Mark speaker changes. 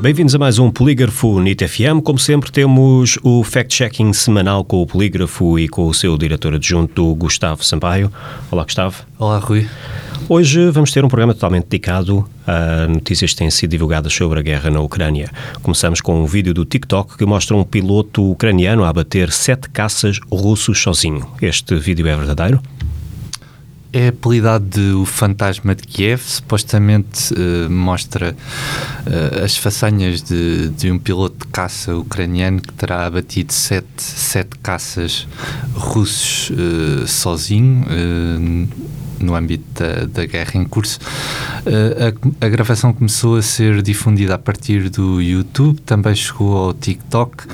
Speaker 1: Bem-vindos a mais um Polígrafo NIT FM. Como sempre, temos o fact-checking semanal com o Polígrafo e com o seu diretor adjunto, Gustavo Sampaio. Olá, Gustavo.
Speaker 2: Olá, Rui.
Speaker 1: Hoje vamos ter um programa totalmente dedicado a notícias que têm sido divulgadas sobre a guerra na Ucrânia. Começamos com um vídeo do TikTok que mostra um piloto ucraniano a abater sete caças russos sozinho. Este vídeo é verdadeiro?
Speaker 2: É apelidado de O Fantasma de Kiev, supostamente uh, mostra uh, as façanhas de, de, um piloto de caça ucraniano que terá abatido sete, sete caças russos uh, sozinho no âmbito da, da, guerra em curso. A, a, gravação começou a ser difundida a partir do YouTube, também chegou ao TikTok